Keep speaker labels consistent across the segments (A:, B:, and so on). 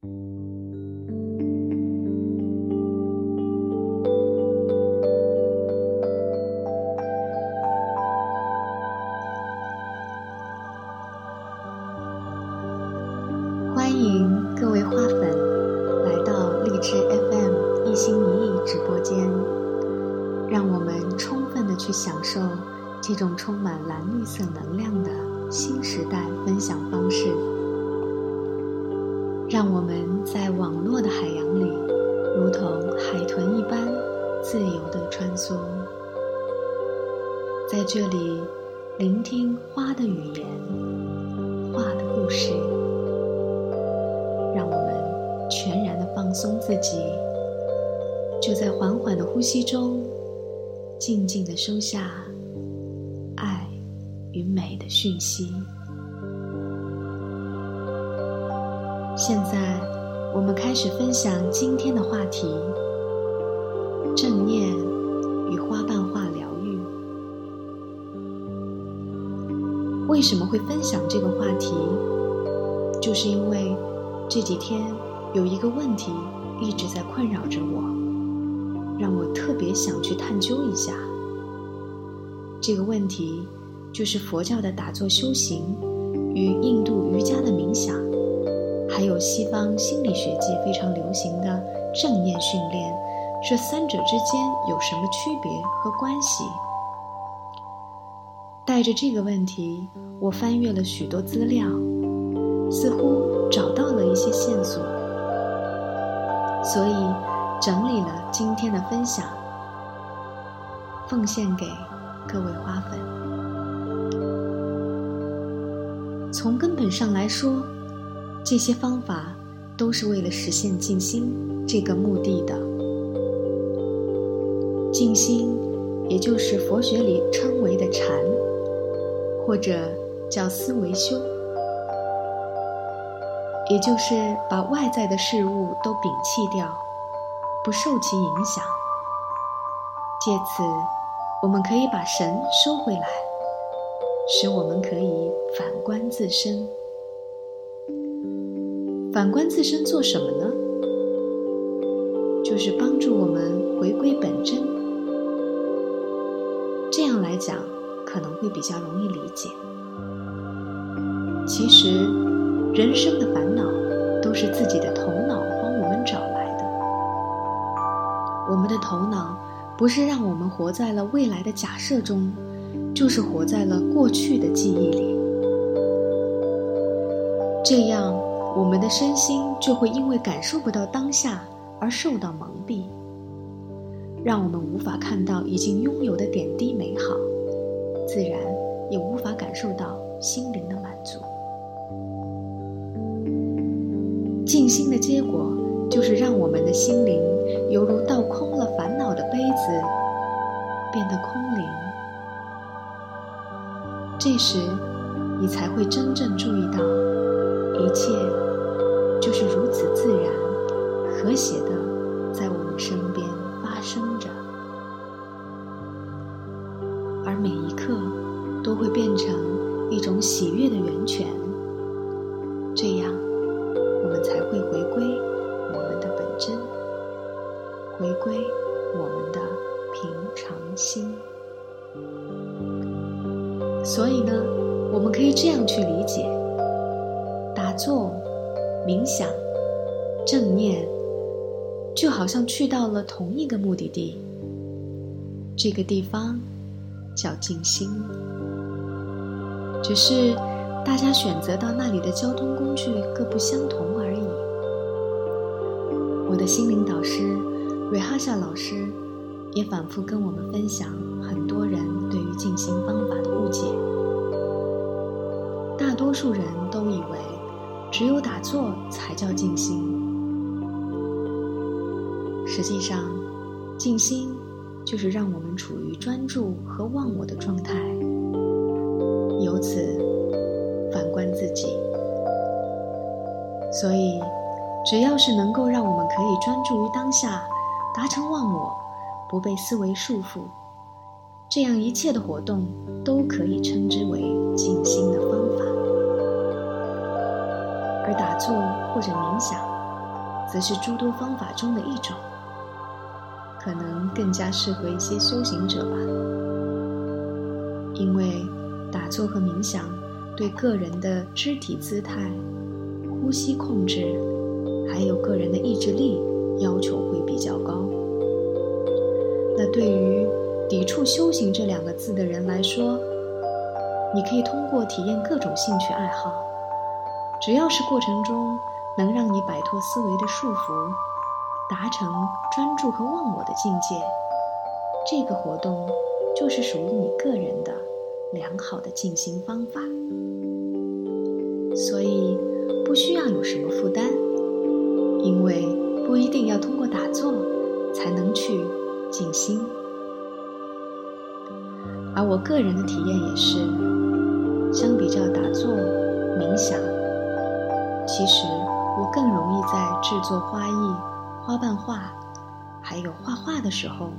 A: 欢迎各位花粉来到荔枝 FM 一心一意直播间，让我们充分的去享受这种充满蓝绿色能量的新时代分享方式。让我们在网络的海洋里，如同海豚一般自由的穿梭，在这里聆听花的语言，花的故事。让我们全然的放松自己，就在缓缓的呼吸中，静静的收下爱与美的讯息。现在，我们开始分享今天的话题：正念与花瓣化疗愈。为什么会分享这个话题？就是因为。这几天有一个问题一直在困扰着我，让我特别想去探究一下。这个问题就是佛教的打坐修行与印度瑜伽的冥想，还有西方心理学界非常流行的正念训练，这三者之间有什么区别和关系？带着这个问题，我翻阅了许多资料。似乎找到了一些线索，所以整理了今天的分享，奉献给各位花粉。从根本上来说，这些方法都是为了实现静心这个目的的。静心，也就是佛学里称为的禅，或者叫思维修。也就是把外在的事物都摒弃掉，不受其影响。借此，我们可以把神收回来，使我们可以反观自身。反观自身做什么呢？就是帮助我们回归本真。这样来讲，可能会比较容易理解。其实。人生的烦恼都是自己的头脑帮我们找来的。我们的头脑不是让我们活在了未来的假设中，就是活在了过去的记忆里。这样，我们的身心就会因为感受不到当下而受到蒙蔽，让我们无法看到已经拥有的点滴美好，自然也无法感受到心灵的满足。静心的结果，就是让我们的心灵犹如倒空了烦恼的杯子，变得空灵。这时，你才会真正注意到，一切就是如此自然、和谐的在我们身边发生着，而每一刻都会变成一种喜悦的源泉。了同一个目的地。这个地方叫静心，只是。大家选择到那里的交通工具各不相同而已。我的心灵导师瑞哈夏老师也反复跟我们分享很多人对于静心方法的误解。大多数人都以为只有打坐才叫静心，实际上，静心就是让我们处于专注和忘我的状态，由此。反观自己，所以，只要是能够让我们可以专注于当下，达成忘我，不被思维束缚，这样一切的活动都可以称之为静心的方法。而打坐或者冥想，则是诸多方法中的一种，可能更加适合一些修行者吧。因为打坐和冥想对个人的肢体姿态、呼吸控制，还有个人的意志力要求会比较高。那对于抵触“修行”这两个字的人来说，你可以通过体验各种兴趣爱好，只要是过程中能让你摆脱思维的束缚，达成专注和忘我的境界，这个活动就是属于你个人的良好的静心方法。所以不需要有什么负担，因为不一定要通过打坐才能去。静心，而我个人的体验也是，相比较打坐、冥想，其实我更容易在制作花艺、花瓣画，还有画画的时候，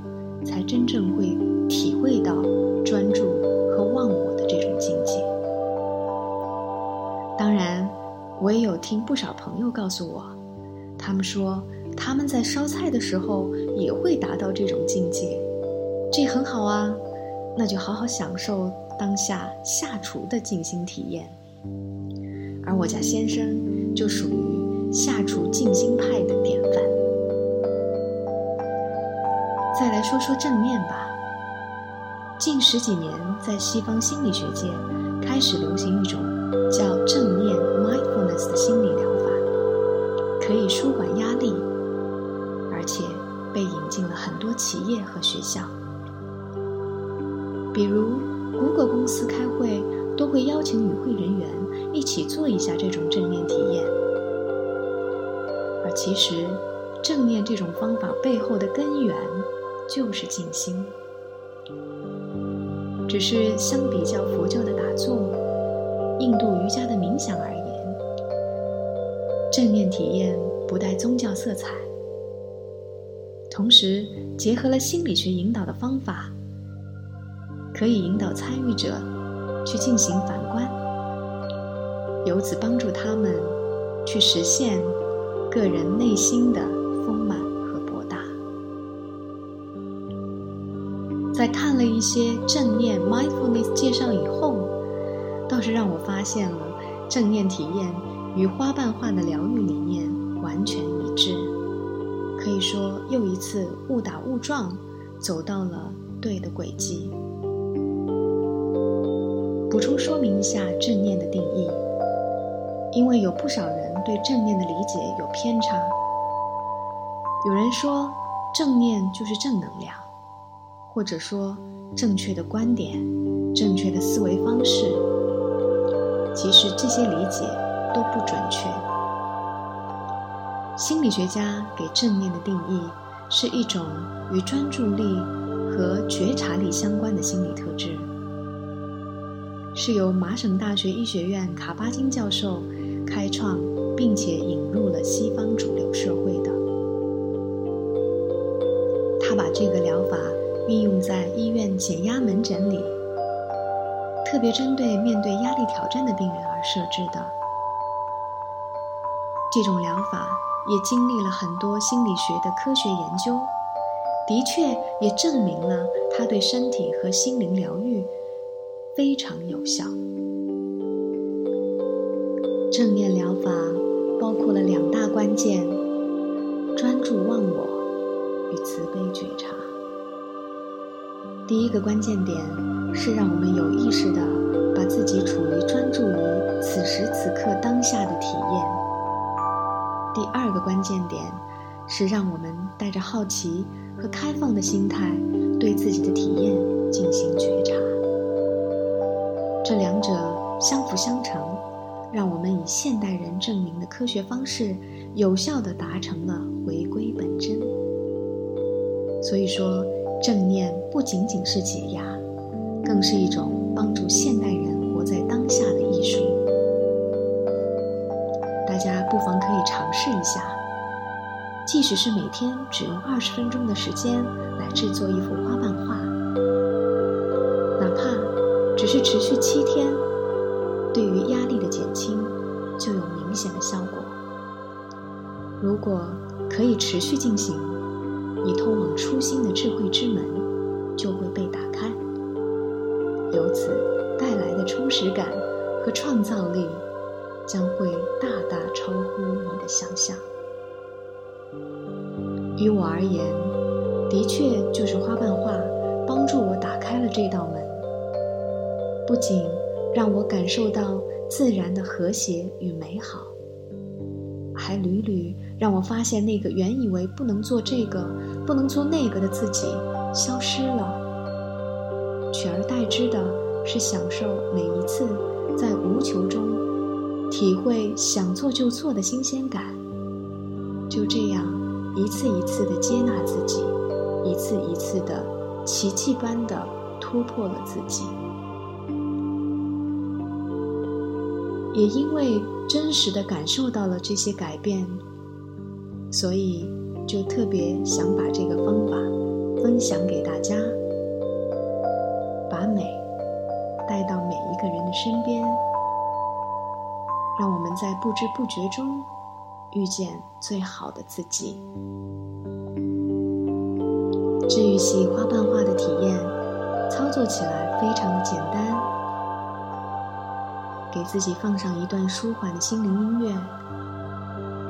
A: 才真正会体会到专注和忘我的这种境界。当然，我也有听不少朋友告诉我，他们说。他们在烧菜的时候也会达到这种境界，这很好啊，那就好好享受当下下厨的静心体验。而我家先生就属于下厨静心派的典范。来说说正念吧。近十几年，在西方心理学界开始流行一种叫正念 （mindfulness） 的心理疗法，可以舒缓压力。而且被引进了很多企业和学校，比如谷歌公司开会都会邀请与会人员一起做一下这种正念体验。而其实，正念这种方法背后的根源就是静心。只是相比较佛教的打坐、印度瑜伽的冥想而言，正念体验不带宗教色彩。同时，结合了心理学引导的方法，可以引导参与者去进行反观，由此帮助他们去实现个人内心的丰满在看了一些正念 （mindfulness） 介绍以后，倒是让我发现了正念体验与花瓣画的疗愈理念完全一致。可以说，又一次误打误撞走到了对的轨迹。补充说明一下正念的定义，因为有不少人对正念的理解有偏差。有人说正念就是正能量，或者说正确的观点、正确的思维方式。其实这些理解都不准确。心理学家给正念的定义是一种与专注力和觉察力相关的心理特质，是由麻省大学医学院卡巴金教授开创并且引入了西方主流社会的。他把这个疗法运用在医院减压门诊里，特别针对面对压力挑战的病人而设置的。这种疗法。也经历了很多心理学的科学研究，的确也证明了它对身体和心灵疗愈非常有效。正念疗法包括了两大关键：专注忘我与慈悲觉察。第一个关键点是让我们有意识的把自己处于专注于此时此刻当下的体验。第二个关键点是让我们带着好奇和开放的心态，对自己的体验进行觉察。这两者相辅相成，让我们以现代人证明的科学方式，有效地达成了回归本真。所以说，正念不仅仅是解压，更是一种帮助现代人活在当下的艺术。大家不妨可以尝试一下，即使是每天只用二十分钟的时间来制作一幅花瓣画，哪怕只是持续七天，对于压力的减轻就有明显的效果。如果可以持续进行，你通往初心的智慧之门就会被打开，由此带来的充实感和创造力将会大大超乎你的想象。于我而言，的确就是花瓣画帮助我打开了这道门，不仅让我感受到自然的和谐与美好。还屡屡让我发现，那个原以为不能做这个、不能做那个的自己消失了，取而代之的是享受每一次在无求中体会想做就做的新鲜感。就这样，一次一次的接纳自己，一次一次的奇迹般的突破了自己。也因为真实的感受到了这些改变，所以就特别想把这个方法分享给大家，把美带到每一个人的身边，让我们在不知不觉中遇见最好的自己。治愈系花瓣画的体验，操作起来非常的简单。给自己放上一段舒缓的心灵音乐，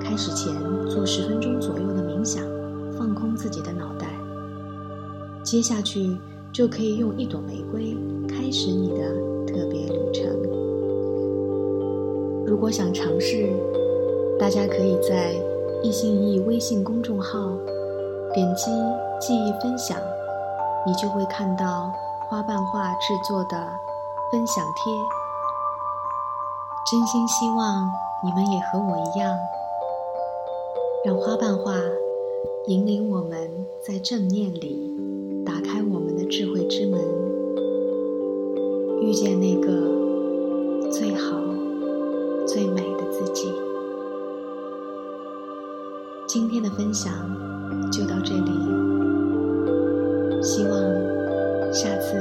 A: 开始前做十分钟左右的冥想，放空自己的脑袋。接下去就可以用一朵玫瑰开始你的特别旅程。如果想尝试，大家可以在易信易微信公众号点击记忆分享，你就会看到花瓣画制作的分享贴。真心希望你们也和我一样，让花瓣画引领我们在正念里打开我们的智慧之门，遇见那个最好、最美的自己。今天的分享就到这里，希望下次